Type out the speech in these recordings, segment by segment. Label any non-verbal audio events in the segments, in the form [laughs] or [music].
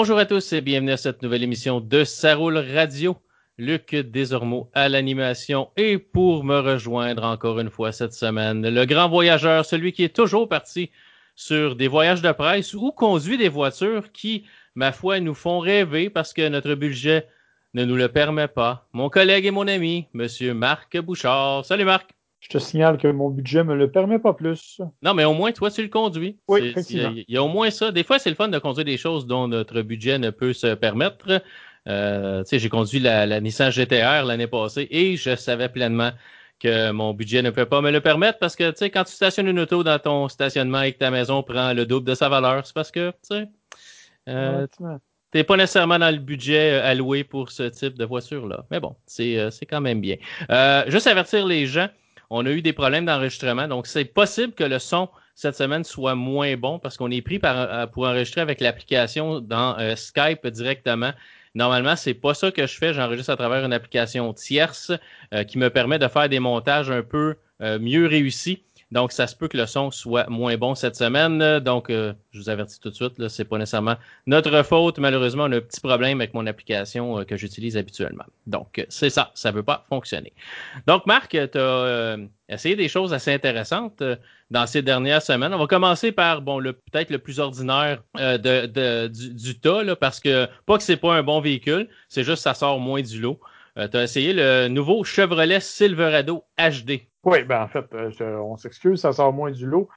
Bonjour à tous et bienvenue à cette nouvelle émission de Saroule Radio. Luc Desormeaux à l'animation et pour me rejoindre encore une fois cette semaine, le grand voyageur, celui qui est toujours parti sur des voyages de presse ou conduit des voitures qui, ma foi, nous font rêver parce que notre budget ne nous le permet pas. Mon collègue et mon ami, Monsieur Marc Bouchard. Salut Marc. Je te signale que mon budget me le permet pas plus. Non, mais au moins, toi, tu le conduis. Oui, effectivement. Il y, a au moins ça. Des fois, c'est le fun de conduire des choses dont notre budget ne peut se permettre. Euh, tu sais, j'ai conduit la, Nissan GTR l'année passée et je savais pleinement que mon budget ne peut pas me le permettre parce que, tu sais, quand tu stationnes une auto dans ton stationnement et que ta maison prend le double de sa valeur, c'est parce que, tu sais, euh, t'es pas nécessairement dans le budget euh, alloué pour ce type de voiture-là. Mais bon, c'est quand même bien. juste avertir les gens, on a eu des problèmes d'enregistrement. Donc, c'est possible que le son cette semaine soit moins bon parce qu'on est pris euh, pour enregistrer avec l'application dans euh, Skype directement. Normalement, c'est pas ça que je fais. J'enregistre à travers une application tierce euh, qui me permet de faire des montages un peu mieux réussis. Donc, ça se peut que le son soit moins bon cette semaine. Donc, euh, je vous avertis tout de suite, là, c'est pas nécessairement notre faute. Malheureusement, on a un petit problème avec mon application euh, que j'utilise habituellement. Donc, c'est ça, ça veut pas fonctionner. Donc, Marc, tu as euh, essayé des choses assez intéressantes dans ces dernières semaines. On va commencer par, bon, le peut-être le plus ordinaire de, du, du, tas, là, parce que pas que c'est pas un bon véhicule, c'est juste que ça sort moins du lot. tu as essayé le nouveau Chevrolet Silverado HD. Oui, ben en fait, euh, on s'excuse, ça sort moins du lot.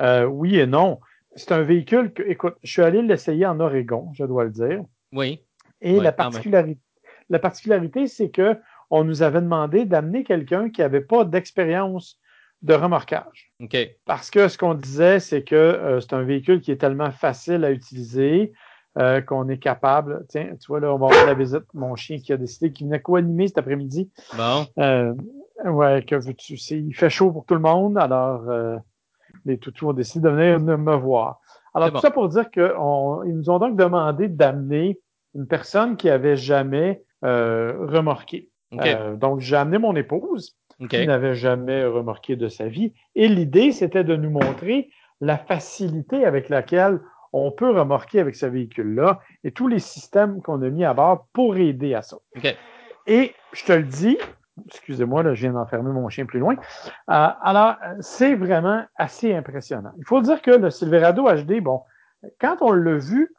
Euh, oui et non. C'est un véhicule que, écoute, je suis allé l'essayer en Oregon, je dois le dire. Oui. Et la, particularité, la particularité, c'est que on nous avait demandé d'amener quelqu'un qui n'avait pas d'expérience de remorquage. OK. Parce que ce qu'on disait, c'est que euh, c'est un véhicule qui est tellement facile à utiliser qu'on est capable. Tiens, tu vois, là, on va avoir la visite. Mon chien qui a décidé qu'il venait co-animer cet après-midi. Bon. Ouais, que veux-tu? Il fait chaud pour tout le monde, alors euh, les toutous ont décidé de venir me voir. Alors, tout ça pour dire qu'ils nous ont donc demandé d'amener une personne qui avait jamais euh, remorqué. Euh, donc, j'ai amené mon épouse, qui n'avait jamais remorqué de sa vie. Et l'idée, c'était de nous montrer la facilité avec laquelle on peut remorquer avec ce véhicule-là et tous les systèmes qu'on a mis à bord pour aider à ça. Et je te le dis, Excusez-moi, là, je viens d'enfermer mon chien plus loin. Euh, alors, c'est vraiment assez impressionnant. Il faut dire que le Silverado HD, bon, quand on l'a vu,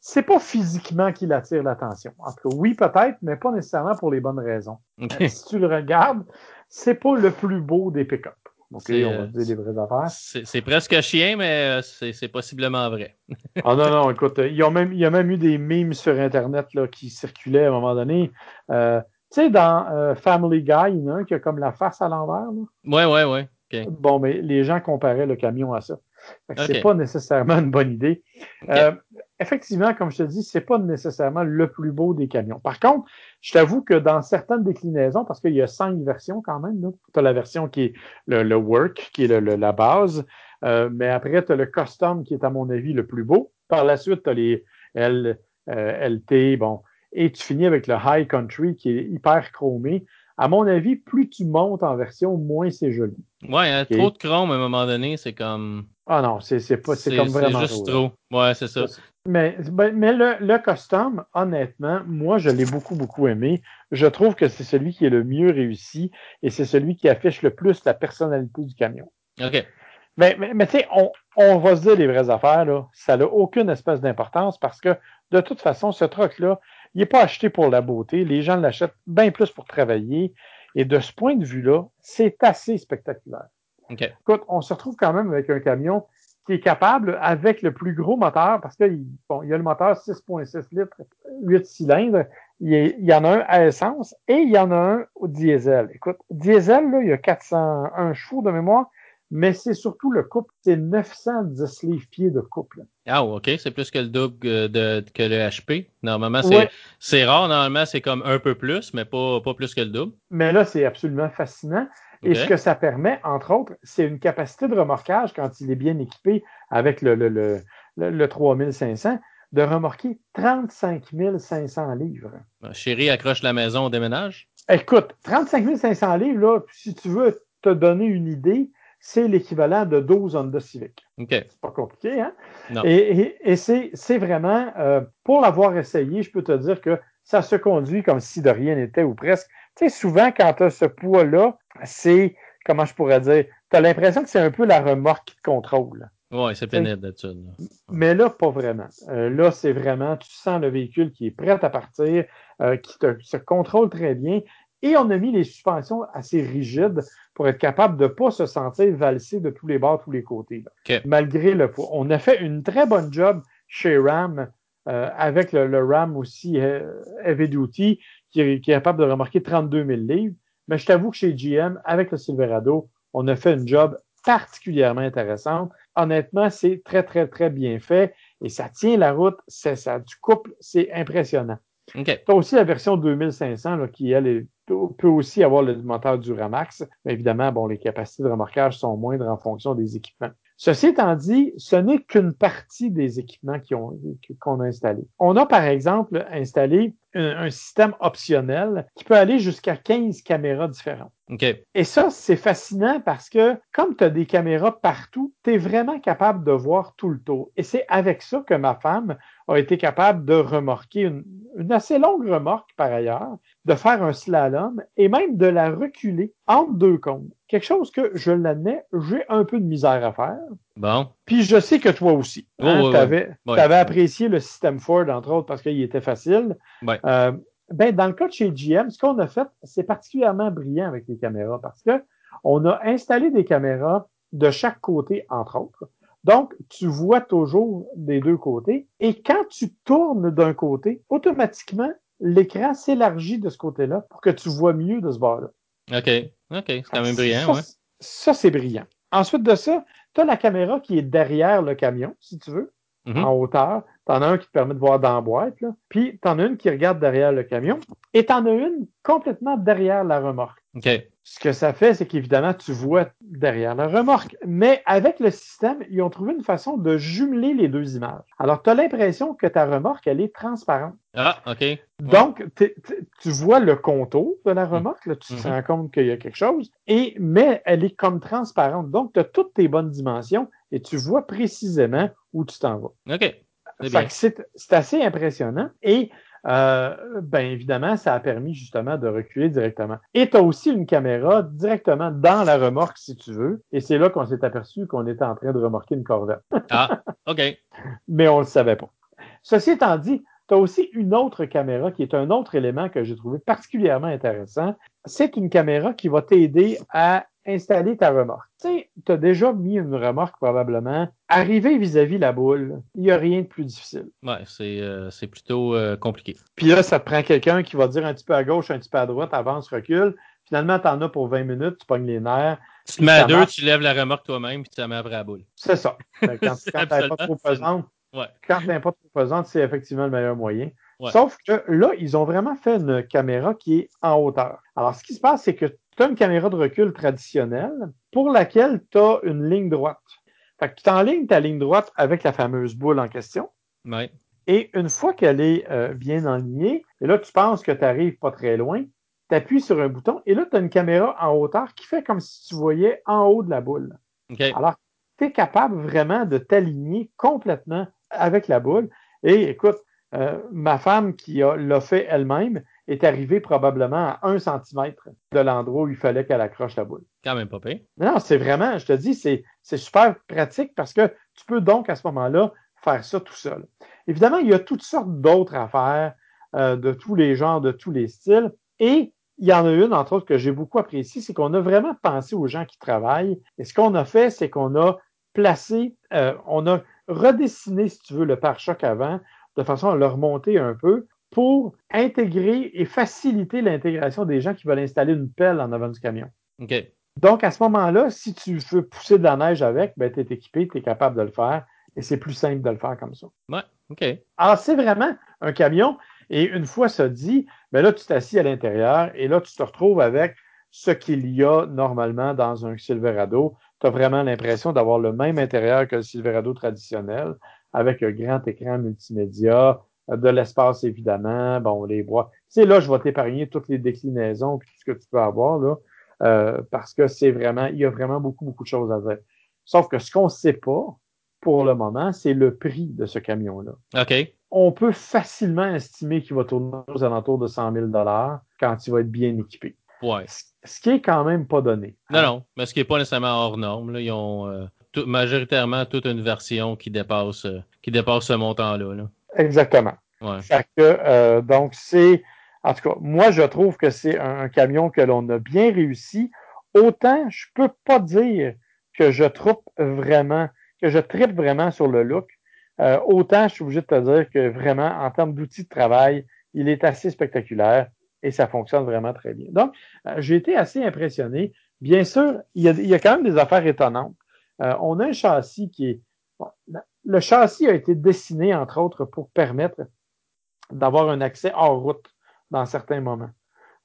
c'est pas physiquement qu'il attire l'attention. En tout cas, oui, peut-être, mais pas nécessairement pour les bonnes raisons. Euh, si tu le regardes, c'est pas le plus beau des pick-up. on va dire les vraies affaires. C'est presque chien, mais euh, c'est possiblement vrai. [laughs] ah non, non, écoute, il y, a même, il y a même eu des memes sur Internet là, qui circulaient à un moment donné. Tu sais, dans euh, Family Guy, il y en a un qui a comme la face à l'envers. Oui, oui, oui. Bon, mais les gens comparaient le camion à ça. C'est pas nécessairement une bonne idée. Euh, effectivement, comme je te dis, c'est pas nécessairement le plus beau des camions. Par contre, je t'avoue que dans certaines déclinaisons, parce qu'il y a cinq versions quand même, tu as la version qui est le, work, qui est la base, euh, mais après, tu as le custom qui est à mon avis le plus beau. Par la suite, tu as les L, LT, bon, et tu finis avec le High Country qui est hyper chromé. À mon avis, plus tu montes en version, moins c'est joli. Ouais, hein, trop de chrome à un moment donné, c'est comme. Ah non, c'est pas c'est comme vraiment. C'est juste trop. Ouais, c'est ça. Mais, ben, mais le, le custom, honnêtement, moi, je l'ai beaucoup, beaucoup aimé. Je trouve que c'est celui qui est le mieux réussi et c'est celui qui affiche le plus la personnalité du camion. OK. Mais, mais, mais tu sais, on, on va se dire les vraies affaires, là. Ça n'a aucune espèce d'importance parce que, de toute façon, ce truc-là, il n'est pas acheté pour la beauté. Les gens l'achètent bien plus pour travailler. Et de ce point de vue-là, c'est assez spectaculaire. Écoute, on se retrouve quand même avec un camion qui est capable, avec le plus gros moteur, parce qu'il bon, il y a le moteur 6.6 litres, 8 cylindres, il y, en a un à essence et il y en a un au diesel. Écoute, diesel, là, il y a 401 chevaux de mémoire, mais c'est surtout le couple, c'est 910 livres-pieds de couple. Ah, OK, c'est plus que le double de, que le HP. Normalement, c'est rare, normalement, c'est comme un peu plus, mais pas, pas plus que le double. Mais là, c'est absolument fascinant. Et ce que ça permet, entre autres, c'est une capacité de remorquage quand il est bien équipé avec le, le, le, le 3500 de remorquer 35 500 livres. Chérie accroche la maison au déménage? Écoute, 35 500 livres, là, si tu veux te donner une idée, c'est l'équivalent de 12 Honda Civic. OK. C'est pas compliqué, hein? Non. Et, et, c'est vraiment, euh, pour l'avoir essayé, je peux te dire que ça se conduit comme si de rien n'était ou presque. Tu sais, souvent, quand tu as ce poids-là, c'est, comment je pourrais dire, tu as l'impression que c'est un peu la remorque qui te contrôle. Oui, c'est pénible d'habitude. Mais là, pas vraiment. Euh, là, c'est vraiment, tu sens le véhicule qui est prêt à partir, euh, qui te, se contrôle très bien. Et on a mis les suspensions assez rigides pour être capable de ne pas se sentir valser de tous les bords, tous les côtés. Malgré le poids. On a fait une très bonne job chez Ram, euh, avec le, Ram aussi Heavy Duty, qui est, qui est capable de remarquer 32 000 livres. Mais je t'avoue que chez GM, avec le Silverado, on a fait une job particulièrement intéressante honnêtement, c'est très, très, très bien fait et ça tient la route, c'est ça du couple, c'est impressionnant. Tu as aussi la version 2500 qui, elle, peut aussi avoir le moteur du Ramax. Mais évidemment, bon, les capacités de remorquage sont moindres en fonction des équipements. Ceci étant dit, ce n'est qu'une partie des équipements qu'on a installés. On a par exemple installé un, système optionnel qui peut aller jusqu'à 15 caméras différentes. Et ça, c'est fascinant parce que comme tu as des caméras partout, tu es vraiment capable de voir tout le tour. Et c'est avec ça que ma femme a été capable de remorquer une, une assez longue remorque par ailleurs, de faire un slalom et même de la reculer entre deux cônes. Quelque chose que, je l'admets, j'ai un peu de misère à faire. Bon. Puis je sais que toi aussi. Hein, tu avais, apprécié le système Ford, entre autres, parce qu'il était facile. Euh, ben, dans le cas de chez GM, ce qu'on a fait, c'est particulièrement brillant avec les caméras parce que on a installé des caméras de chaque côté, entre autres. Donc, tu vois toujours des deux côtés. Et quand tu tournes d'un côté, automatiquement, l'écran s'élargit de ce côté-là pour que tu vois mieux de ce bord-là. OK. OK. C'est quand même brillant, ça, Ça, c'est brillant. Ensuite de ça, tu as la caméra qui est derrière le camion, si tu veux, mm-hmm. en hauteur. Tu en as un qui te permet de voir dans la boîte, là. puis tu en as une qui regarde derrière le camion, et tu en as une complètement derrière la remorque. OK. Ce que ça fait, c'est qu'évidemment, tu vois derrière la remorque. Mais avec le système, ils ont trouvé une façon de jumeler les deux images. Alors, tu as l'impression que ta remorque, elle est transparente. Ah, OK. Donc, tu vois le contour de la remorque, là, tu te mm-hmm. rends compte qu'il y a quelque chose, et, mais elle est comme transparente. Donc, tu as toutes tes bonnes dimensions et tu vois précisément où tu t'en vas. OK. C'est assez impressionnant. Et euh, ben évidemment, ça a permis justement de reculer directement. Et tu as aussi une caméra directement dans la remorque, si tu veux. Et c'est là qu'on s'est aperçu qu'on était en train de remorquer une Corvette. [laughs] ah, OK. Mais on le savait pas. Ceci étant dit, tu as aussi une autre caméra qui est un autre élément que j'ai trouvé particulièrement intéressant. C'est une caméra qui va t'aider à installer ta remorque. Tu sais, tu as déjà mis une remorque probablement. Arriver vis-à-vis la boule, il n'y a rien de plus difficile. Ouais, c'est euh, plutôt euh, compliqué. Puis là, ça te prend quelqu'un qui va dire un petit peu à gauche, un petit peu à droite, avance, recule. Finalement, tu en as pour 20 minutes, tu pognes les nerfs. Tu te mets à deux, tu lèves la remorque toi-même, puis tu la mets après la boule. C'est ça. Quand, [laughs] quand pas trop pesante, quand pas trop pesante, c'est effectivement le meilleur moyen. Sauf que là, ils ont vraiment fait une caméra qui est en hauteur. Alors, ce qui se passe, c'est que tu as une caméra de recul traditionnelle pour laquelle tu as une ligne droite. Fait que tu enlignes ta ligne droite avec la fameuse boule en question. Et une fois qu'elle est euh, bien enlignée, et là, tu penses que tu n'arrives pas très loin, tu appuies sur un bouton et là, tu as une caméra en hauteur qui fait comme si tu voyais en haut de la boule. Alors, tu es capable vraiment de t'aligner complètement avec la boule. Et écoute, euh, ma femme qui l'a fait elle-même, est arrivé probablement à un centimètre de l'endroit où il fallait qu'elle accroche la boule. Quand même pas pire. Non, c'est vraiment, je te dis, c'est, super pratique parce que tu peux donc à ce moment-là faire ça tout seul. Évidemment, il y a toutes sortes d'autres affaires euh, de tous les genres, de tous les styles. Et il y en a une, entre autres, que j'ai beaucoup appréciée, c'est qu'on a vraiment pensé aux gens qui travaillent. Et ce qu'on a fait, c'est qu'on a placé, euh, on a redessiné, si tu veux, le pare-choc avant, de façon à le remonter un peu pour intégrer et faciliter l'intégration des gens qui veulent installer une pelle en avant du camion. Donc, à ce moment-là, si tu veux pousser de la neige avec, ben, tu es équipé, tu es capable de le faire et c'est plus simple de le faire comme ça. Ouais, OK. Alors, c'est vraiment un camion et une fois ça dit, ben là, tu t'assis à l'intérieur et là, tu te retrouves avec ce qu'il y a normalement dans un Silverado. Tu as vraiment l'impression d'avoir le même intérieur que le Silverado traditionnel, avec un grand écran multimédia, de l'espace évidemment, bon, les bois. C'est là, je vais t'épargner toutes les déclinaisons puis tout ce que tu peux avoir là, euh, parce que c'est vraiment, il y a vraiment beaucoup, beaucoup de choses à dire. Sauf que ce qu'on ne sait pas pour le moment, c'est le prix de ce camion-là. OK. On peut facilement estimer qu'il va tourner aux alentours de 100 000 quand il va être bien équipé. Ouais. Ce qui est quand même pas donné. Non, non, mais ce qui n'est pas nécessairement hors norme. Là. Ils ont euh, majoritairement toute une version qui dépasse, euh, qui dépasse ce montant-là. Là. Exactement. Ouais. Fait que, euh, donc, c'est. En tout cas, moi, je trouve que c'est un, camion que l'on a bien réussi. Autant, je peux pas dire que je trouve vraiment, que je tripe vraiment sur le look. Euh, autant, je suis obligé de te dire que vraiment, en termes d'outils de travail, il est assez spectaculaire et ça fonctionne vraiment très bien. Donc, euh, j'ai été assez impressionné. Bien sûr, il y, a, il y a quand même des affaires étonnantes. Euh, on a un châssis qui est. Bon, le châssis a été dessiné, entre autres, pour permettre d'avoir un accès hors route dans certains moments.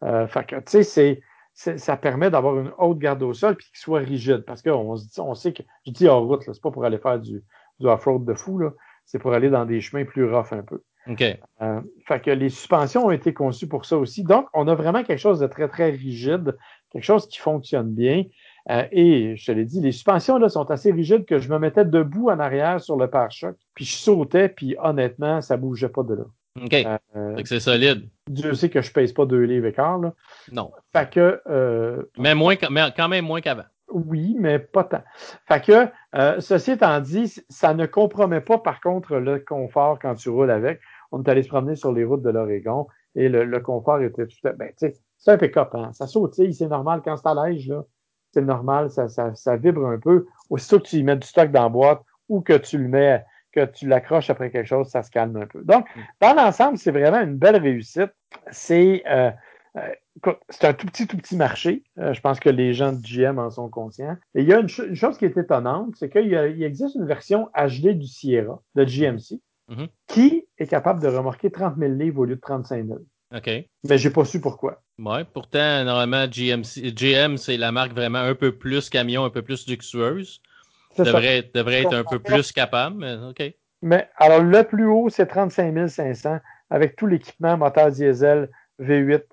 Euh, fait que, tu sais, c'est, ça permet d'avoir une haute garde au sol puis qu'il soit rigide. Parce qu'on on sait que, je dis hors route, c'est pas pour aller faire du, du off-road de fou, là. C'est pour aller dans des chemins plus rough un peu. OK. Euh, fait que les suspensions ont été conçues pour ça aussi. Donc, on a vraiment quelque chose de très, très rigide, quelque chose qui fonctionne bien. Euh, et je te l'ai dit, les suspensions là sont assez rigides que je me mettais debout en arrière sur le pare-choc, puis je sautais, puis honnêtement, ça bougeait pas de là. OK. Euh, c'est solide. Dieu sait que je pèse pas deux livres et quart, là. Non. Fait que. Euh, mais, moins, mais quand même moins qu'avant. Oui, mais pas tant. Fait que, euh, ceci étant dit, ça ne compromet pas, par contre, le confort quand tu roules avec. On est allé se promener sur les routes de l'Oregon et le, confort était tout à fait. Ben, tu sais, c'est un pick-up, hein. Ça sautille, c'est normal. Quand c'est à l'âge, là, c'est normal, ça, ça, ça, vibre un peu. Aussitôt que tu y mets du stock dans la boîte ou que tu le mets que tu l'accroches après quelque chose, ça se calme un peu. Donc, mm. dans l'ensemble, c'est vraiment une belle réussite. C'est euh, euh, c'est un tout petit, tout petit marché. Euh, je pense que les gens de GM en sont conscients. Et il y a une, chose qui est étonnante, c'est qu'il il existe une version HD du Sierra, de GMC, mm-hmm. qui est capable de remorquer 30 000 livres au lieu de 35 000. OK. Mais j'ai pas su pourquoi. Ouais, pourtant, normalement, GMC, GM, c'est la marque vraiment un peu plus camion, un peu plus luxueuse devrait, devrait être un peu plus capable, mais OK. Mais alors, le plus haut, c'est 35 500 avec tout l'équipement moteur diesel V8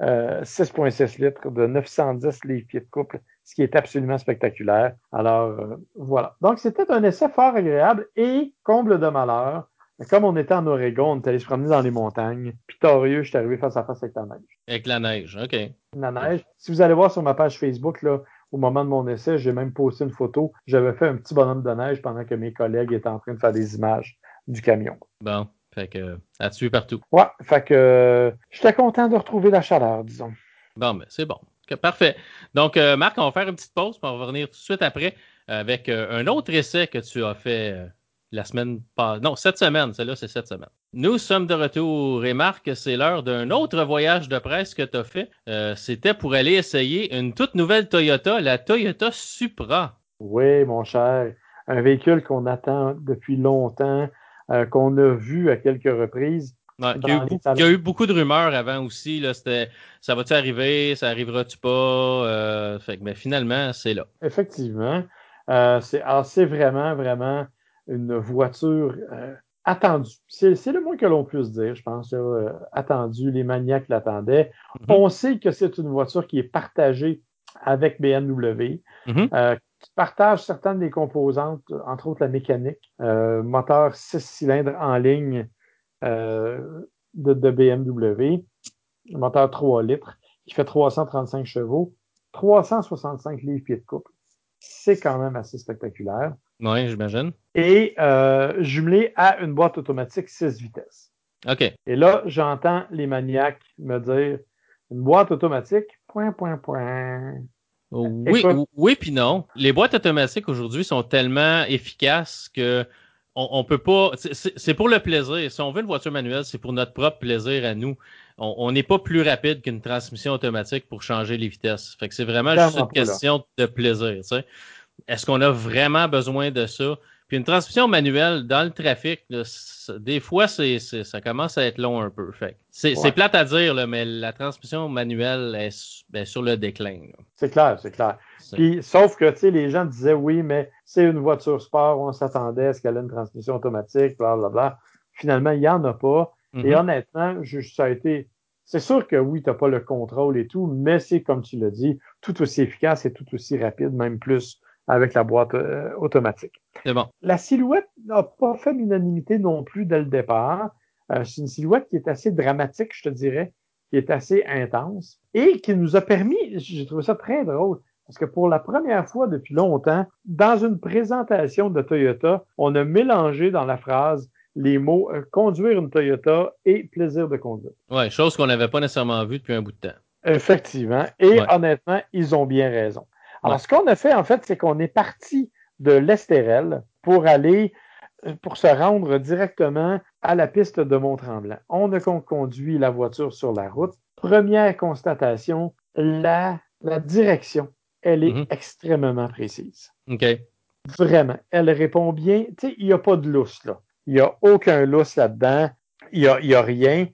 6.6 litres de 910 livres de couple, ce qui est absolument spectaculaire. Alors, euh, voilà. Donc, c'était un essai fort agréable et, comble de malheur, comme on était en Oregon, on est allé se promener dans les montagnes. Puis, torieux, je suis arrivé face à face avec la neige. Avec la neige, OK. La neige. Si vous allez voir sur ma page Facebook, là, au moment de mon essai, j'ai même posté une photo. J'avais fait un petit bonhomme de neige pendant que mes collègues étaient en train de faire des images du camion. Bon, fait que à tuer partout. Ouais, fait que j'étais content de retrouver la chaleur, disons. Bon, ben c'est bon. parfait. Donc, euh, Marc, on va faire une petite pause, puis on va revenir tout de suite après avec euh, un autre essai que tu as fait euh, la semaine pas Non, cette semaine. Celle-là, c'est cette semaine. Nous sommes de retour et Marc, c'est l'heure d'un autre voyage de presse que tu as fait. Euh, c'était pour aller essayer une toute nouvelle Toyota, la Toyota Supra. Oui, mon cher. Un véhicule qu'on attend depuis longtemps, euh, qu'on a vu à quelques reprises. il, y a eu, beaucoup de rumeurs avant aussi. Là, c'était ça va-tu arriver, ça arrivera-tu pas? Euh, fait mais finalement, c'est là. Effectivement. c'est vraiment, vraiment une voiture euh, attendue. C'est le moins que l'on puisse dire, je pense. Euh, attendue, les maniaques l'attendaient. Mm-hmm. On sait que c'est une voiture qui est partagée avec BMW, mm-hmm. euh, qui partage certaines des composantes, entre autres la mécanique, moteur 6 cylindres en ligne de, de, BMW, moteur 3 litres, qui fait 335 chevaux, 365 livres-pieds de couple. C'est quand même assez spectaculaire. Oui, j'imagine. Et euh, jumelé à une boîte automatique 6 vitesses. OK. Et là, j'entends les maniaques me dire une boîte automatique, point, point, point. Oui, oui, puis non. Les boîtes automatiques aujourd'hui sont tellement efficaces que on, peut pas. C'est pour le plaisir. Si on veut une voiture manuelle, c'est pour notre propre plaisir à nous. On n'est pas plus rapide qu'une transmission automatique pour changer les vitesses. Fait que c'est vraiment juste une question de plaisir. Tu sais est-ce qu'on a vraiment besoin de ça? Puis une transmission manuelle dans le trafic, des fois, c'est, ça commence à être long un peu. Fait. C'est, plate à dire, mais la transmission manuelle est sur le déclin. C'est clair, c'est clair. Puis, sauf que les gens disaient oui, mais c'est une voiture sport, on s'attendait à ce qu'elle ait une transmission automatique, bla bla Finalement, il n'y en a pas. Et mm-hmm. honnêtement, ça a été. C'est sûr que oui, tu n'as pas le contrôle et tout, mais c'est comme tu l'as dit, tout aussi efficace et tout aussi rapide, même plus avec la boîte euh, automatique. Bon. La silhouette n'a pas fait l'unanimité non plus dès le départ. Euh, c'est une silhouette qui est assez dramatique, je te dirais, qui est assez intense et qui nous a permis, j'ai trouvé ça très drôle, parce que pour la première fois depuis longtemps, dans une présentation de Toyota, on a mélangé dans la phrase les mots euh, conduire une Toyota et plaisir de conduire. Oui, chose qu'on n'avait pas nécessairement vue depuis un bout de temps. Effectivement. Et honnêtement, ils ont bien raison. Alors, ce qu'on a fait, en fait, c'est qu'on est parti de l'Estérel pour aller, euh, pour se rendre directement à la piste de Mont-Tremblant. On a conduit la voiture sur la route. Première constatation, la, la direction, elle est mm-hmm. extrêmement précise. OK. Vraiment. Elle répond bien. Tu sais, il n'y a pas de lousse, là. Il n'y a aucun lousse là-dedans. Il n'y a, y a rien.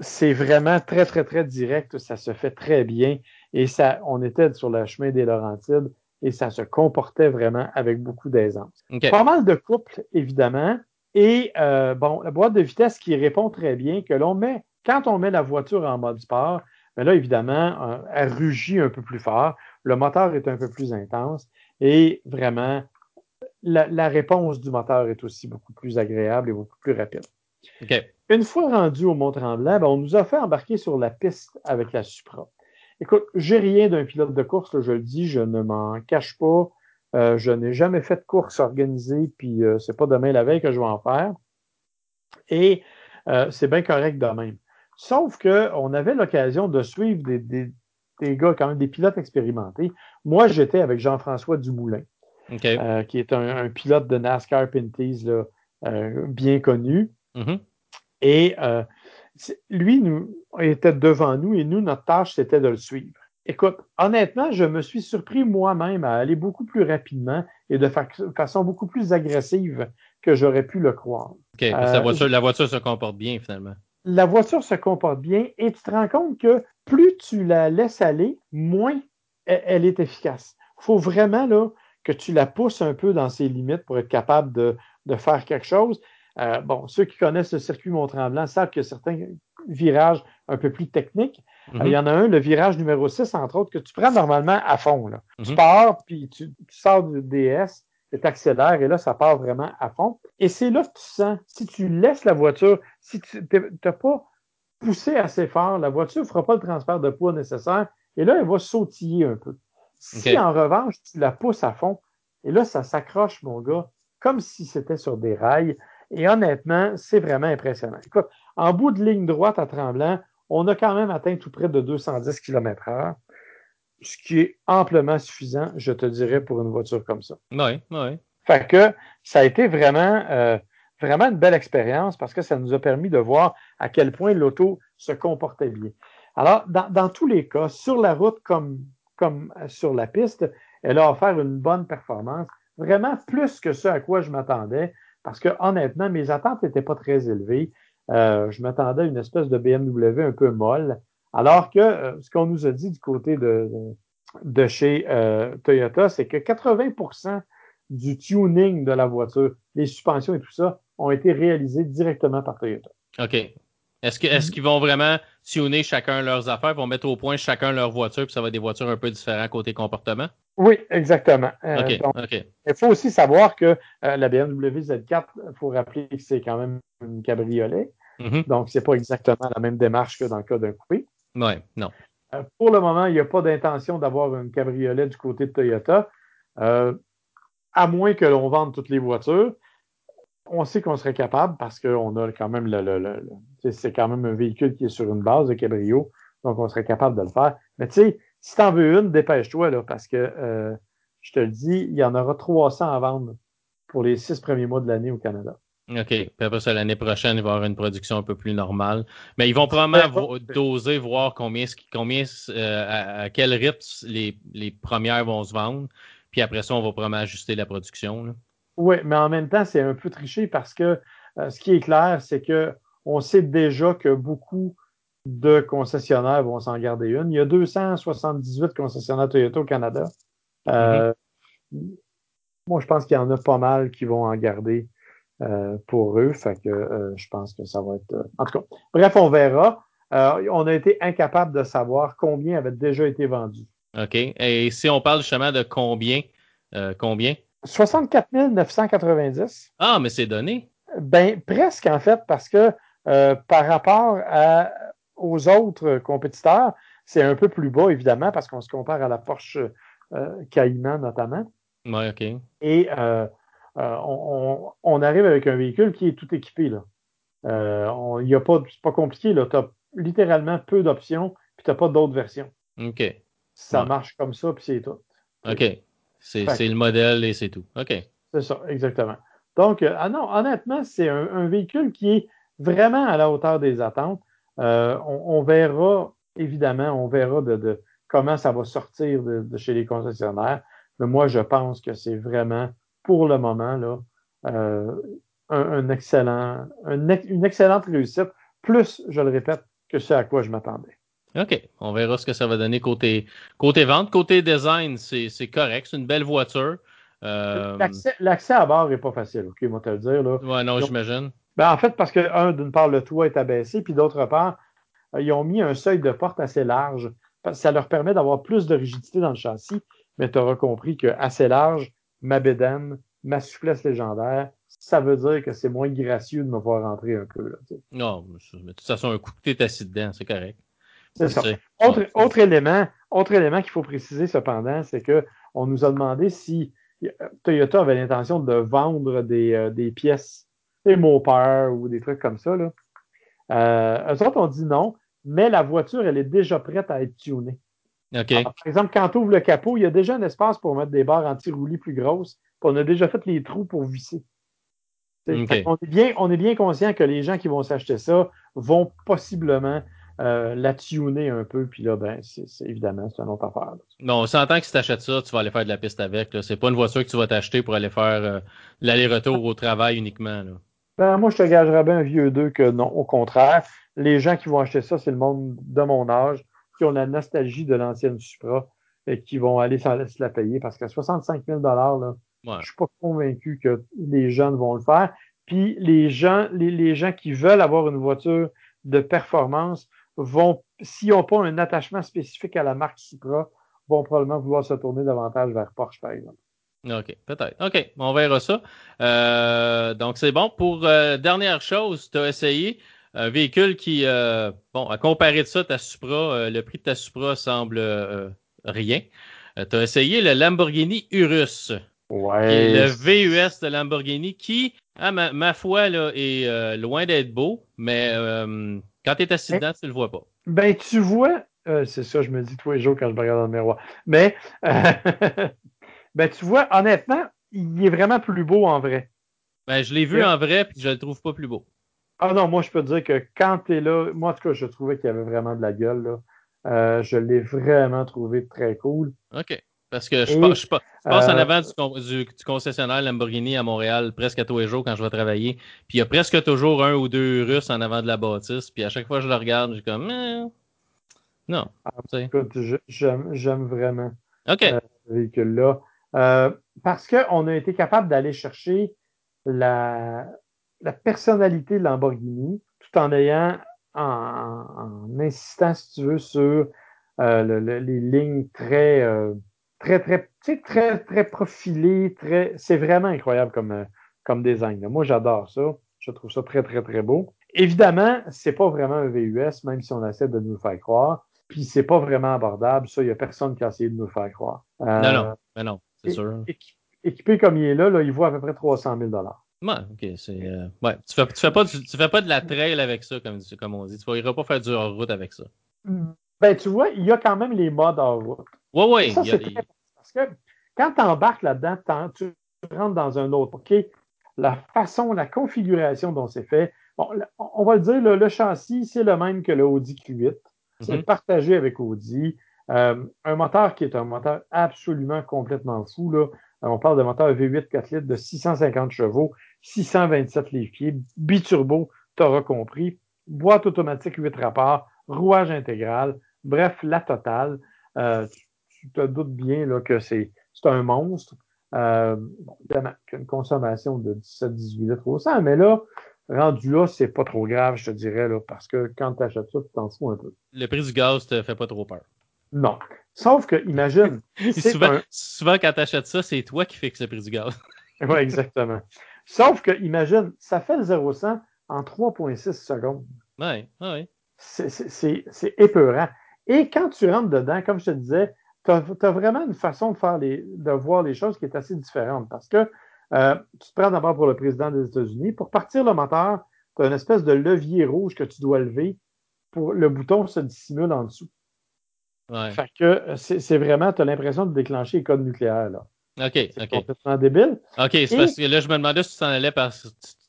C'est vraiment très, très, très direct. Ça se fait très bien. Et ça, on était sur le chemin des Laurentides et ça se comportait vraiment avec beaucoup d'aisance. Pas mal de couples, évidemment. Et euh, bon, la boîte de vitesse qui répond très bien, que l'on met, quand on met la voiture en mode sport, mais là, évidemment, euh, elle rugit un peu plus fort, le moteur est un peu plus intense et vraiment, la, réponse du moteur est aussi beaucoup plus agréable et beaucoup plus rapide. Une fois rendu au Mont-Tremblant, ben, on nous a fait embarquer sur la piste avec la Supra. Écoute, j'ai rien d'un pilote de course, je le dis, je ne m'en cache pas. Euh, je n'ai jamais fait de course organisée, puis euh, c'est pas demain la veille que je vais en faire. Et euh, c'est bien correct de même. Sauf qu'on avait l'occasion de suivre des, des, des, gars, quand même, des pilotes expérimentés. Moi, j'étais avec Jean-François Dumoulin, qui est un, pilote de NASCAR Pinties là, bien connu. Mm-hmm. Et lui nous, était devant nous et nous, notre tâche, c'était de le suivre. Écoute, honnêtement, je me suis surpris moi-même à aller beaucoup plus rapidement et de façon beaucoup plus agressive que j'aurais pu le croire. OK, la, euh, voiture, la voiture se comporte bien finalement. La voiture se comporte bien et tu te rends compte que plus tu la laisses aller, moins elle, est efficace. Il faut vraiment là, que tu la pousses un peu dans ses limites pour être capable de, de faire quelque chose. Euh, bon, ceux qui connaissent le circuit Mont-Tremblant savent que certains virages un peu plus techniques. Euh, il y en a un, le virage numéro 6, entre autres, que tu prends normalement à fond. Là. Tu mhm. pars, puis tu, sors du DS, tu accélères, et là, ça part vraiment à fond. Et c'est là que tu sens, si tu laisses la voiture, si tu n'as pas poussé assez fort, la voiture ne fera pas le transfert de poids nécessaire, et là, elle va sautiller un peu. Si en revanche, tu la pousses à fond, et là, ça s'accroche, mon gars, comme si c'était sur des rails. Et honnêtement, c'est vraiment impressionnant. Écoute, en bout de ligne droite à Tremblant, on a quand même atteint tout près de 210 km h ce qui est amplement suffisant, je te dirais, pour une voiture comme ça. Oui, oui. Fait que ça a été vraiment, euh, vraiment une belle expérience parce que ça nous a permis de voir à quel point l'auto se comportait bien. Alors, dans, dans, tous les cas, sur la route comme, comme sur la piste, elle a offert une bonne performance, vraiment plus que ce à quoi je m'attendais. Parce que honnêtement, mes attentes n'étaient pas très élevées. Euh, je m'attendais à une espèce de BMW un peu molle. Alors que euh, ce qu'on nous a dit du côté de, chez euh, Toyota, c'est que 80% du tuning de la voiture, les suspensions et tout ça, ont été réalisés directement par Toyota. OK. Est-ce qu'ils est qu'ils vont vraiment tuner chacun leurs affaires, vont mettre au point chacun leur voiture, puis ça va être des voitures un peu différentes côté comportement? Oui, exactement. Euh, il faut aussi savoir que euh, la BMW Z4, il faut rappeler que c'est quand même une cabriolet. Mm-hmm. Donc, c'est pas exactement la même démarche que dans le cas d'un coupé. Oui, non. Euh, pour le moment, il n'y a pas d'intention d'avoir une cabriolet du côté de Toyota, à moins que l'on vende toutes les voitures. On sait qu'on serait capable parce qu'on a quand même le, le c'est quand même un véhicule qui est sur une base de cabrio, donc on serait capable de le faire. Mais tu sais, si tu en veux une, dépêche-toi, là, parce que euh, je te le dis, il y en aura 300 à vendre pour les six premiers mois de l'année au Canada. OK. Puis après ça, l'année prochaine, il va y avoir une production un peu plus normale. Mais ils vont probablement doser, voir combien, combien euh, à, quel rythme les, les, premières vont se vendre. Puis après ça, on va probablement ajuster la production. Oui, mais en même temps, c'est un peu triché parce que euh, ce qui est clair, c'est que on sait déjà que beaucoup de concessionnaires vont s'en garder une. Il y a 278 concessionnaires Toyota au Canada. Euh. Moi, je pense qu'il y en a pas mal qui vont en garder euh, pour eux. Fait que je pense que ça va être. En tout cas, bref, on verra. on a été incapable de savoir combien avait déjà été vendu. OK. Et si on parle justement de combien, combien? 64 990. Ah, mais c'est donné. Ben, presque en fait, parce que euh, par rapport aux autres compétiteurs, c'est un peu plus bas, évidemment, parce qu'on se compare à la Porsche euh, Cayman notamment. Oui, OK. Et euh, on, arrive avec un véhicule qui est tout équipé. Là. Il y a pas, c'est pas compliqué. Tu as littéralement peu d'options, puis tu n'as pas d'autres versions. OK. Ça marche comme ça, puis c'est tout. OK. C'est le modèle et c'est tout. OK. C'est ça, exactement. Donc, ah non, honnêtement, c'est un, véhicule qui est vraiment à la hauteur des attentes. Euh, on, verra, évidemment, on verra de, comment ça va sortir de, chez les concessionnaires. Mais moi, je pense que c'est vraiment, pour le moment, là, euh, un, excellent, une excellente réussite. Plus, je le répète, que ce à quoi je m'attendais. OK. On verra ce que ça va donner côté, côté vente. Côté design, c'est correct. C'est une belle voiture. Euh, l'accès à bord n'est pas facile, OK, moi te le dire. Là. Ouais, non, j'imagine. Ben, en fait, parce que, un, d'une part, le toit est abaissé, puis d'autre part, euh, ils ont mis un seuil de porte assez large. Ça leur permet d'avoir plus de rigidité dans le châssis, mais tu auras compris que assez large, ma bédaine, ma souplesse légendaire, ça veut dire que c'est moins gracieux de me voir rentrer un peu. Là, non, mais de toute façon, un coup que tu assis dedans, c'est correct. C'est ça. Autre, autre élément, autre élément qu'il faut préciser cependant, c'est qu'on nous a demandé si Toyota avait l'intention de vendre des, euh, des pièces, des mopeurs ou des trucs comme ça. Là. Euh, eux autres ont dit non, mais la voiture, elle est déjà prête à être tunée. par exemple, quand tu ouvres le capot, il y a déjà un espace pour mettre des barres anti-roulis plus grosses. on a déjà fait les trous pour visser. On, est bien, on est bien conscient que les gens qui vont s'acheter ça vont possiblement euh, la tuner un peu, puis là, ben, c'est évidemment, c'est une autre affaire. Non, on s'entend que si tu achètes ça, tu vas aller faire de la piste avec. C'est pas une voiture que tu vas t'acheter pour aller faire euh, l'aller-retour au travail uniquement. Ben, moi, je te gagerais bien un vieux deux que non, au contraire. Les gens qui vont acheter ça, c'est le monde de mon âge, qui ont la nostalgie de l'ancienne Supra et qui vont aller s'en laisser la payer parce qu'à 65 000 là, je suis pas convaincu que les jeunes vont le faire. Puis les gens, les gens qui veulent avoir une voiture de performance vont, s'ils n'ont pas un attachement spécifique à la marque Supra, vont probablement vouloir se tourner davantage vers Porsche, par exemple. OK, peut-être. OK, on verra ça. Euh, donc, c'est bon. Pour euh, dernière chose, tu as essayé un véhicule qui, euh, bon, à comparer de ça, ta Supra, le prix de ta Supra semble rien. tu as essayé le Lamborghini Urus. Ouais. Le VUS de Lamborghini qui, à ma, foi, là, est loin d'être beau, mais quand tu es assis dedans, tu le vois pas. Ben, tu vois, c'est ça, je me dis tous les jours quand je me regarde dans le miroir. Mais, [laughs] ben, tu vois, honnêtement, il est vraiment plus beau en vrai. Ben, je l'ai vu en vrai, puis je le trouve pas plus beau. Ah non, moi, je peux te dire que quand tu es là, moi, en tout cas, je trouvais qu'il y avait vraiment de la gueule. Là. Euh, je l'ai vraiment trouvé très cool. OK. Parce que je, passe, en euh, avant du, concessionnaire Lamborghini à Montréal presque à tous les jours quand je vais travailler. Puis il y a presque toujours un ou deux Russes en avant de la bâtisse. Puis à chaque fois que je le regarde, j'ai comme eh, non. Ah, écoute, j'aime vraiment euh, ce véhicule-là. Euh, parce qu'on a été capable d'aller chercher la, personnalité Lamborghini tout en ayant en, insistant, si tu veux, sur les lignes très très, très, très, très profilé, très. C'est vraiment incroyable comme, euh, comme design. Moi, j'adore ça. Je trouve ça très, très, très beau. Évidemment, c'est pas vraiment un VUS, même si on essaie de nous le faire croire. Puis c'est pas vraiment abordable. Ça, il n'y a personne qui a essayé de nous le faire croire. Euh, non, non, mais non, c'est sûr. Équipé comme il est là, là, il vaut à peu près 300 000 Ouais, ok, c'est. Euh, ouais, tu fais, tu fais pas, tu, fais pas de la trail avec ça, comme, comme on dit. Tu iras pas faire du hors-route avec ça. Ben, tu vois, il y a quand même les modes hors-route. Oui, oui. Ça, c'est Parce que quand tu embarques là-dedans, tu rentres dans un autre. OK, la façon, la configuration dont c'est fait, bon, on va le dire, le, châssis, c'est le même que le Audi Q8. C'est mm-hmm. partagé avec Audi. Euh, un moteur qui est un moteur absolument complètement fou. Là. on parle de moteur V8 4 litres de 650 chevaux, 627 livres-pieds, biturbo, tu auras compris, boîte automatique 8 rapports, rouage intégral, bref, la totale. Euh, tu, te doutes bien là, que c'est un monstre. Euh, une consommation de 17-18 litres au 100, mais là, rendu là, c'est pas trop grave, je te dirais, là, parce que quand tu achètes ça, tu t'en fous un peu. Le prix du gaz te fait pas trop peur. Non. Sauf que, imagine. [laughs] souvent, souvent, quand tu achètes ça, c'est toi qui fixes le prix du gaz. [laughs] oui, exactement. Sauf que, imagine, ça fait le 0-100 en 3,6 secondes. Oui, oui. C'est épeurant. Et quand tu rentres dedans, comme je te disais, tu as, vraiment une façon de, faire les, de voir les choses qui est assez différente. Parce que euh, tu te prends d'abord pour le président des États-Unis. Pour partir le moteur, tu as une espèce de levier rouge que tu dois lever pour le bouton se dissimule en dessous. Ouais. Fait que euh, c'est vraiment, tu as l'impression de déclencher les codes nucléaires. Là. OK, C'est complètement débile. OK, c'est parce que là, je me demandais si tu t'en allais parce que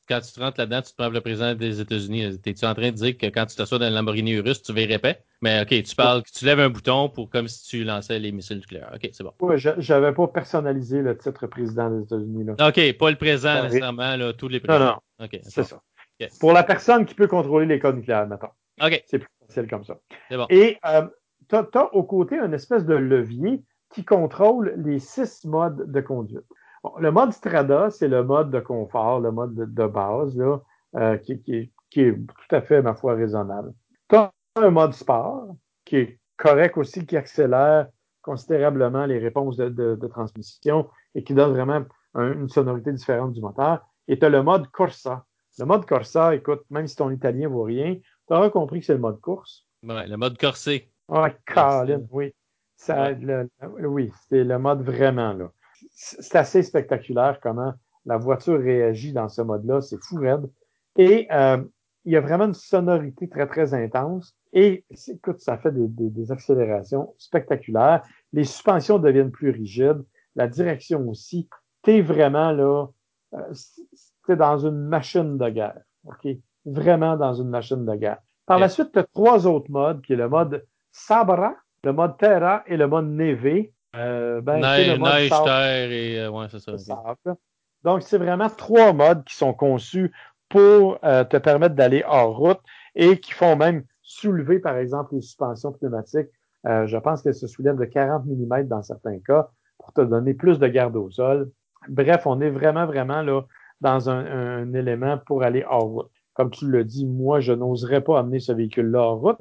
quand tu rentres là-dedans, tu te prends le président des États-Unis. T'es-tu en train de dire que quand tu t'assois dans le Lamborghini Urus, tu verrais pas? Mais OK, tu parles, tu lèves un bouton pour comme si tu lançais les missiles nucléaires. OK, c'est bon. Oui, j'avais pas personnalisé le titre président des États-Unis. OK, pas le présent nécessairement, là, tous les Non, présidents. non, OK, c'est bon. ça. Pour la personne qui peut contrôler les codes nucléaires, mettons. OK, C'est plus facile comme ça. c'est bon. Et euh, tu as, au côté une espèce de levier qui contrôle les six modes de conduite. Le mode Strada, c'est le mode de confort, le mode de, base, là, euh, qui, est tout à fait, ma foi, raisonnable. Tu as un mode sport, qui est correct aussi, qui accélère considérablement les réponses de, transmission et qui donne vraiment un- une sonorité différente du moteur. Et tu as le mode Corsa. Le mode Corsa, écoute, même si ton italien vaut rien, tu auras compris que c'est le mode course. Ouais, le mode corsé. Ah, Colin, oui. Ça, Ouais. le- le- oui, c'est le mode vraiment, là. C'est assez spectaculaire comment la voiture réagit dans ce mode-là. C'est fou raide. Et euh, il y a vraiment une sonorité très, très intense. Et écoute, ça fait des, des- des accélérations spectaculaires. Les suspensions deviennent plus rigides. La direction aussi. T'es vraiment là, euh, t'es dans une machine de guerre. OK? Vraiment dans une machine de guerre. Par la suite, tu as trois autres modes, qui est le mode Sabra, le mode Terra et le mode Neve. Euh, ben, Neige, le mode neige, terre et. euh, ouais, c'est ça. Donc, c'est vraiment trois modes qui sont conçus pour euh, te permettre d'aller hors route et qui font même soulever, par exemple, les suspensions pneumatiques. Euh, je pense qu'elles se soulèvent de 40 mm dans certains cas pour te donner plus de garde au sol. Bref, on est vraiment, vraiment là dans un, un élément pour aller hors route. Comme tu le dis, moi, je n'oserais pas amener ce véhicule-là hors route,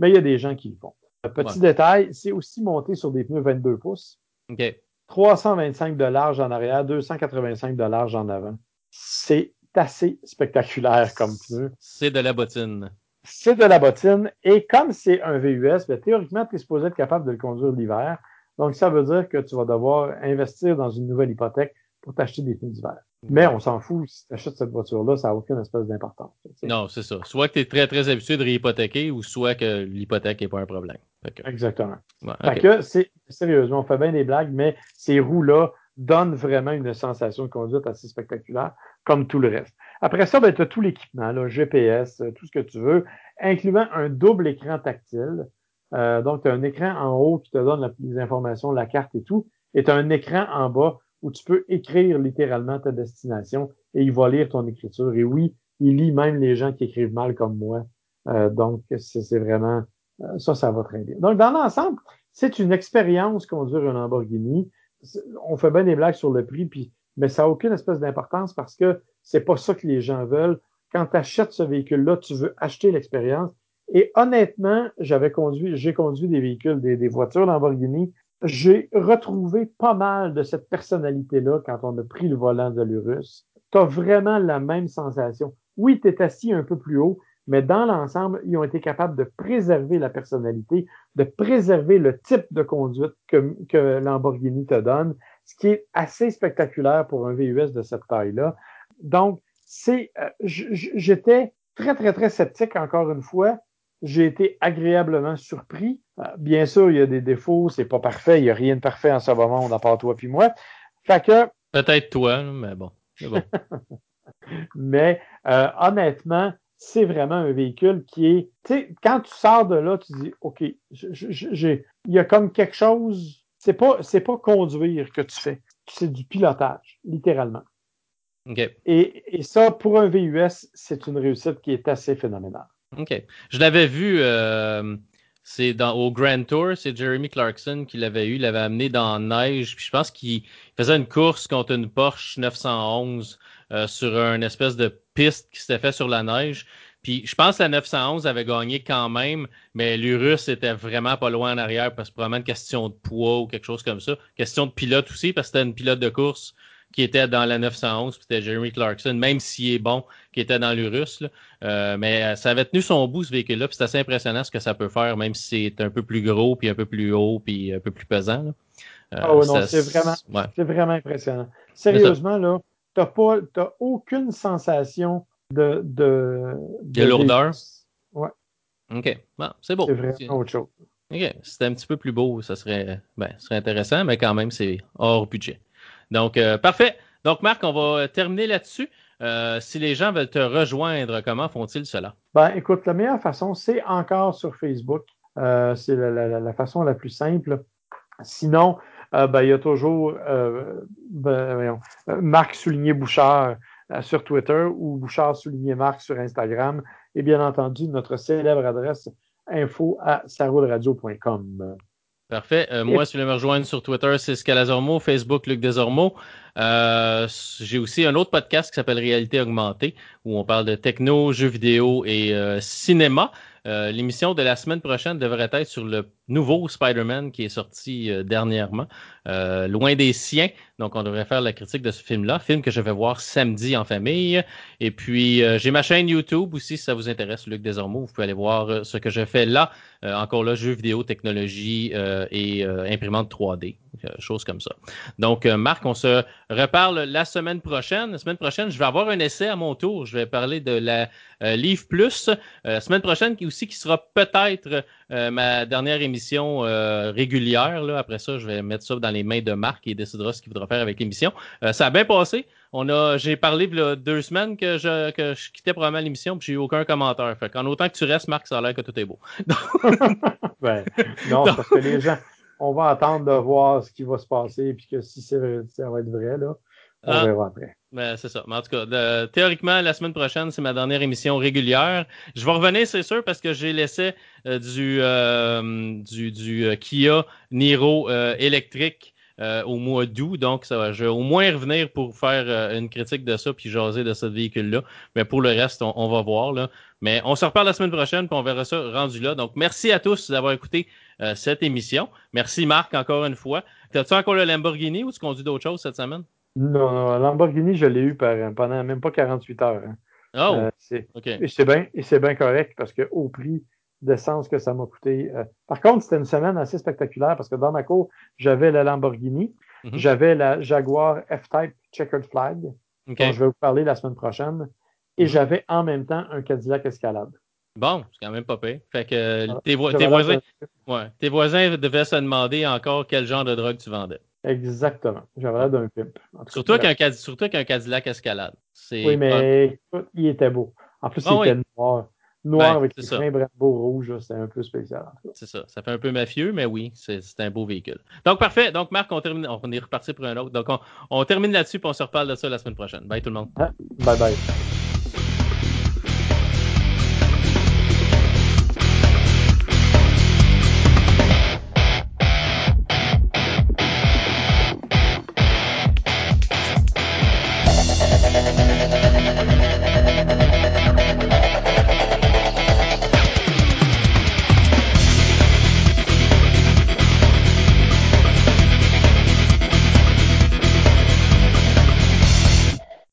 mais il y a des gens qui le font. Petit Ouais. détail, c'est aussi monté sur des pneus 22 pouces. OK. 325 de large en arrière, 285 de large en avant. C'est assez spectaculaire comme pneu. C'est de la bottine. C'est de la bottine et comme c'est un VUS, ben, théoriquement, tu es supposé être capable de le conduire l'hiver. Donc, ça veut dire que tu vas devoir investir dans une nouvelle hypothèque pour t'acheter des pneus d'hiver. Mais on s'en fout, si tu achètes cette voiture-là, ça n'a aucune espèce d'importance. Non, c'est ça. Soit que tu es très, très habitué de réhypothéquer ou soit que l'hypothèque n'est pas un problème. Que, Exactement. ouais, Fait que c'est sérieusement, on fait bien des blagues, mais ces roues-là donnent vraiment une sensation de conduite assez spectaculaire, comme tout le reste. Après ça, ben, tu as tout l'équipement, là, GPS, euh, tout ce que tu veux, incluant un double écran tactile. Euh, donc, tu as un écran en haut qui te donne la- les informations, la carte et tout, et tu as un écran en bas où tu peux écrire littéralement ta destination et il va lire ton écriture. Et oui, il lit même les gens qui écrivent mal comme moi. Euh, donc, c'est vraiment euh, ça, ça va très bien. Donc, dans l'ensemble, c'est une expérience conduire un Lamborghini. On fait bien des blagues sur le prix, puis, mais ça n'a aucune espèce d'importance parce que c'est pas ça que les gens veulent. Quand tu achètes ce véhicule-là, tu veux acheter l'expérience. Et honnêtement, j'avais conduit, j'ai conduit des véhicules, des, des voitures Lamborghini. J'ai retrouvé pas mal de cette personnalité-là quand on a pris le volant de l'Urus. Tu as vraiment la même sensation. Oui, tu es assis un peu plus haut, mais dans l'ensemble, ils ont été capables de préserver la personnalité, de préserver le type de conduite que, que Lamborghini te donne, ce qui est assez spectaculaire pour un VUS de cette taille-là. Donc, c'est, euh, j'étais très, très, très sceptique encore une fois. J'ai été agréablement surpris. Euh, bien sûr, il y a des défauts, c'est pas parfait, il y a rien de parfait en ce moment, à part toi puis moi. Fait que, Peut-être toi, mais bon. [laughs] Mais euh, honnêtement, c'est vraiment un véhicule qui est, tu sais, quand tu sors de là, tu dis, ok, il y a comme quelque chose. C'est pas, c'est pas conduire que tu fais. c'est du pilotage, littéralement. Et, ça, pour un VUS, c'est une réussite qui est assez phénoménale. OK. Je l'avais vu, euh, c'est dans au Grand Tour, c'est Jeremy Clarkson qui l'avait eu, il l'avait amené dans neige, puis je pense qu'il faisait une course contre une Porsche 911 euh, sur une espèce de piste qui s'était fait sur la neige. Puis je pense que la 911 avait gagné quand même, mais l'Urus était vraiment pas loin en arrière parce que probablement une question de poids ou quelque chose comme ça. Question de pilote aussi parce que c'était une pilote de course qui était dans la 911, puis c'était Jeremy Clarkson, même s'il est bon, qui était dans l'Urus. Euh, mais ça avait tenu son bout, ce véhicule-là, puis c'est assez impressionnant ce que ça peut faire, même si c'est un peu plus gros, puis un peu plus haut, puis un peu plus pesant. Là. Euh, ah non, c'est vraiment, vraiment impressionnant. Sérieusement, là, t'as pas, aucune sensation de, de, de, lourdeur? Ouais. OK. Bon, c'est beau. C'est vraiment autre chose. OK. C'était un petit peu plus beau, ça serait, ben, serait intéressant, mais quand même, c'est hors budget. Donc, euh, parfait. Donc, Marc, on va terminer là-dessus. Euh, si les gens veulent te rejoindre, comment font-ils cela? Ben, écoute, la meilleure façon, c'est encore sur Facebook. Euh, c'est la, façon la plus simple. Sinon, ben, il y a toujours ben, Marc Souligné Bouchard sur Twitter ou Bouchard Souligné Marc sur Instagram. Et bien entendu, notre célèbre adresse info à saroudradio.com. Parfait. Euh, moi, si vous voulez me rejoindre sur Twitter, c'est Scalazormo, Facebook, Luc Desormeaux. Euh, j'ai aussi un autre podcast qui s'appelle Réalité augmentée, où on parle de techno, jeux vidéo et euh, cinéma. Euh, l'émission de la semaine prochaine devrait être sur le nouveau Spider-Man qui est sorti euh, dernièrement, euh, Loin des siens. Donc, on devrait faire la critique de ce film-là, film que je vais voir samedi en famille. Et puis, j'ai ma chaîne YouTube aussi, si ça vous intéresse, Luc Desormeaux. Vous pouvez aller voir ce que je fais là. encore là, jeux vidéo, technologie et imprimante 3D, choses comme ça. Donc, Marc, on se reparle la semaine prochaine. La semaine prochaine, je vais avoir un essai à mon tour. Je vais parler de la Livre Plus. la semaine prochaine, qui aussi qui sera peut-être euh, ma dernière émission euh, régulière. Là. Après ça, je vais mettre ça dans les mains de Marc et il décidera ce qu'il voudra faire avec l'émission. Euh, ça a bien passé. On a, j'ai parlé il y a deux semaines que je, que je quittais probablement l'émission, puis j'ai eu aucun commentaire. Fait qu'en autant que tu restes, Marc, ça a l'air que tout est beau. [laughs] ben, non, parce que les gens, on va attendre de voir ce qui va se passer, puis que si ça va être vrai, là, on ah. verra après. Ben, c'est ça. Mais en tout cas, théoriquement, la semaine prochaine, c'est ma dernière émission régulière. Je vais revenir, c'est sûr, parce que j'ai laissé euh, du, euh, du, du euh, Kia Niro électrique au mois d'août. Donc, ça va, je vais au moins revenir pour faire une critique de ça puis jaser de ce véhicule-là. Mais pour le reste, on, va voir. Là. Mais on se reparle la semaine prochaine puis on verra ça rendu là. Donc, merci à tous d'avoir écouté cette émission. Merci Marc encore une fois. As-tu encore le Lamborghini ou tu conduis d'autres choses cette semaine? Non, non, Lamborghini, je l'ai eu pendant même pas 48 heures. Hein. Oh, euh, Et c'est bien, et c'est bien correct parce que au prix d'essence que ça m'a coûté. Euh, par contre, c'était une semaine assez spectaculaire parce que dans ma cour, j'avais la Lamborghini, mhm. j'avais la Jaguar F-Type Checkered Flag, dont je vais vous parler la semaine prochaine, et mhm. j'avais en même temps un Cadillac Escalade. Bon, c'est quand même pas pire. Fait que ah, tes, voisins, ouais, tes voisins devaient se demander encore quel genre de drogue tu vendais. Exactement. J'avais l'air d'un pimp. Surtout qu'un Cadillac Escalade. Oui, mais il était beau. En plus, ah il était noir. Noir ben, avec des freins Brembo rouges, c'est un peu spécial. C'est ça. Ça fait un peu mafieux, mais oui, c'est un beau véhicule. Donc, parfait. Donc, Marc, on, termine, on est reparti pour un autre. Donc, on, termine là-dessus, puis on se reparle de ça la semaine prochaine. Bye tout le monde. Ah, bye bye.